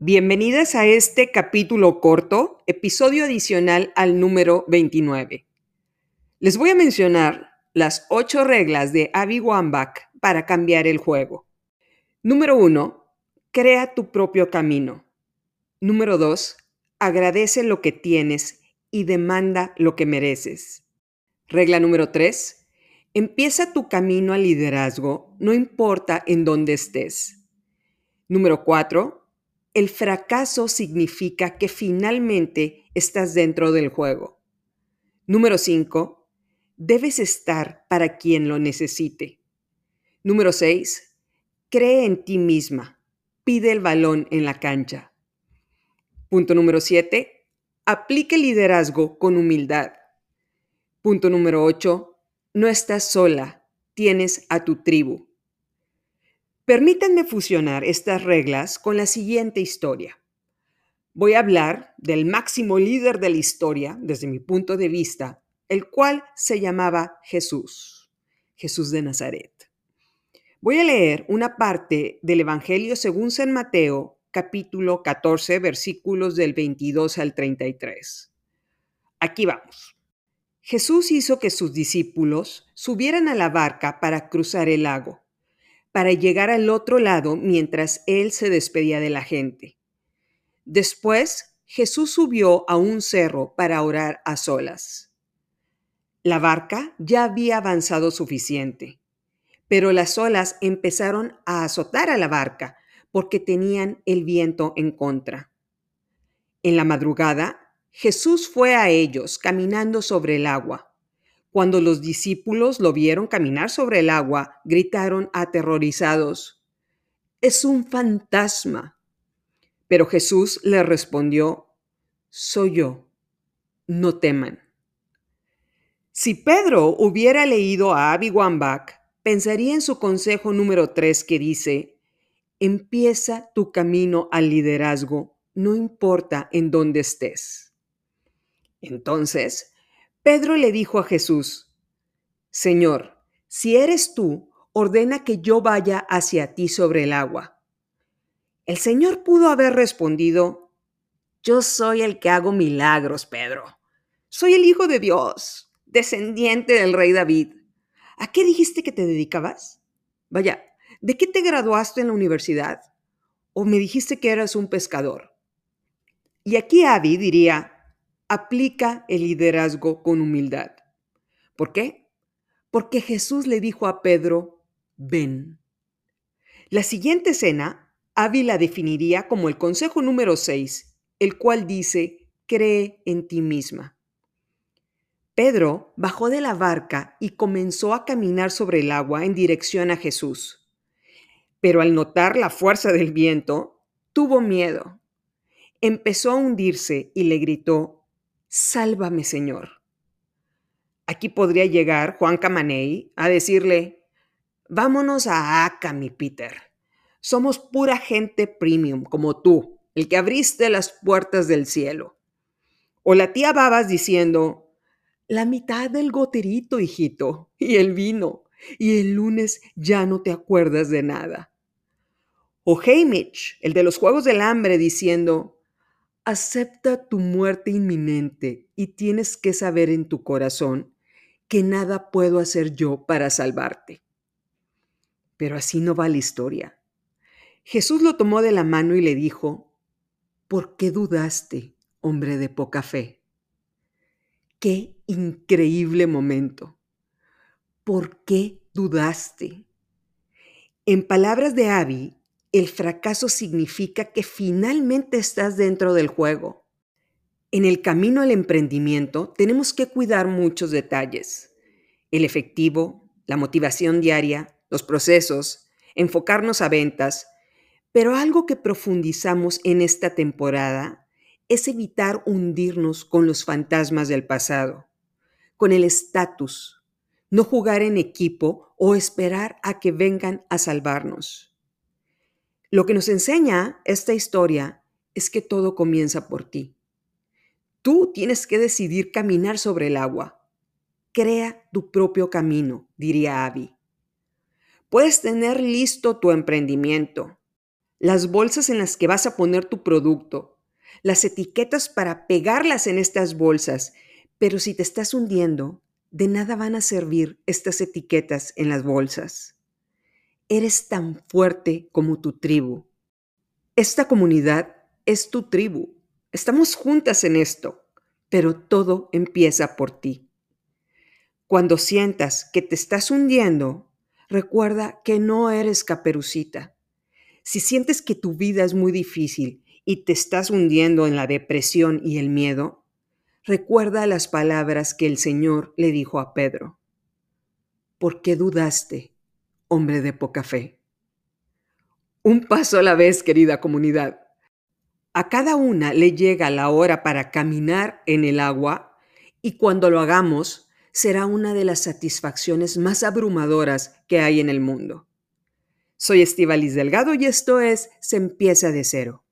Bienvenidas a este capítulo corto, episodio adicional al número 29. Les voy a mencionar las ocho reglas de Abby Wambach para cambiar el juego. Número 1. Crea tu propio camino. Número 2. Agradece lo que tienes y demanda lo que mereces. Regla número 3. Empieza tu camino al liderazgo, no importa en dónde estés. Número 4. El fracaso significa que finalmente estás dentro del juego. Número 5. Debes estar para quien lo necesite. Número 6. Cree en ti misma. Pide el balón en la cancha. Punto número 7. Aplique liderazgo con humildad. Punto número 8 no estás sola, tienes a tu tribu. Permítanme fusionar estas reglas con la siguiente historia. Voy a hablar del máximo líder de la historia, desde mi punto de vista, el cual se llamaba Jesús, Jesús de Nazaret. Voy a leer una parte del Evangelio según San Mateo, capítulo 14, versículos del 22 al 33. Aquí vamos. Jesús hizo que sus discípulos subieran a la barca para cruzar el lago, para llegar al otro lado mientras él se despedía de la gente. Después, Jesús subió a un cerro para orar a solas. La barca ya había avanzado suficiente, pero las olas empezaron a azotar a la barca porque tenían el viento en contra. En la madrugada, Jesús fue a ellos caminando sobre el agua. Cuando los discípulos lo vieron caminar sobre el agua, gritaron aterrorizados, Es un fantasma. Pero Jesús les respondió, Soy yo, no teman. Si Pedro hubiera leído a Abby pensaría en su consejo número 3 que dice, Empieza tu camino al liderazgo, no importa en dónde estés. Entonces, Pedro le dijo a Jesús, Señor, si eres tú, ordena que yo vaya hacia ti sobre el agua. El Señor pudo haber respondido, Yo soy el que hago milagros, Pedro. Soy el Hijo de Dios, descendiente del rey David. ¿A qué dijiste que te dedicabas? Vaya, ¿de qué te graduaste en la universidad? ¿O me dijiste que eras un pescador? Y aquí Abby diría, aplica el liderazgo con humildad. ¿Por qué? Porque Jesús le dijo a Pedro, ven. La siguiente escena, Avi la definiría como el consejo número 6, el cual dice, cree en ti misma. Pedro bajó de la barca y comenzó a caminar sobre el agua en dirección a Jesús. Pero al notar la fuerza del viento, tuvo miedo. Empezó a hundirse y le gritó, Sálvame, Señor. Aquí podría llegar Juan Camaney a decirle, vámonos a Aca, mi Peter. Somos pura gente premium, como tú, el que abriste las puertas del cielo. O la tía Babas diciendo, la mitad del goterito, hijito, y el vino, y el lunes ya no te acuerdas de nada. O Hamish, el de los Juegos del Hambre, diciendo, Acepta tu muerte inminente y tienes que saber en tu corazón que nada puedo hacer yo para salvarte. Pero así no va la historia. Jesús lo tomó de la mano y le dijo, ¿por qué dudaste, hombre de poca fe? Qué increíble momento. ¿Por qué dudaste? En palabras de Abby, el fracaso significa que finalmente estás dentro del juego. En el camino al emprendimiento tenemos que cuidar muchos detalles. El efectivo, la motivación diaria, los procesos, enfocarnos a ventas, pero algo que profundizamos en esta temporada es evitar hundirnos con los fantasmas del pasado, con el estatus, no jugar en equipo o esperar a que vengan a salvarnos. Lo que nos enseña esta historia es que todo comienza por ti. Tú tienes que decidir caminar sobre el agua. Crea tu propio camino, diría Abby. Puedes tener listo tu emprendimiento, las bolsas en las que vas a poner tu producto, las etiquetas para pegarlas en estas bolsas, pero si te estás hundiendo, de nada van a servir estas etiquetas en las bolsas. Eres tan fuerte como tu tribu. Esta comunidad es tu tribu. Estamos juntas en esto, pero todo empieza por ti. Cuando sientas que te estás hundiendo, recuerda que no eres caperucita. Si sientes que tu vida es muy difícil y te estás hundiendo en la depresión y el miedo, recuerda las palabras que el Señor le dijo a Pedro. ¿Por qué dudaste, hombre de poca fe? Un paso a la vez, querida comunidad. A cada una le llega la hora para caminar en el agua y cuando lo hagamos será una de las satisfacciones más abrumadoras que hay en el mundo. Soy Estivalis Delgado y esto es Se empieza de cero.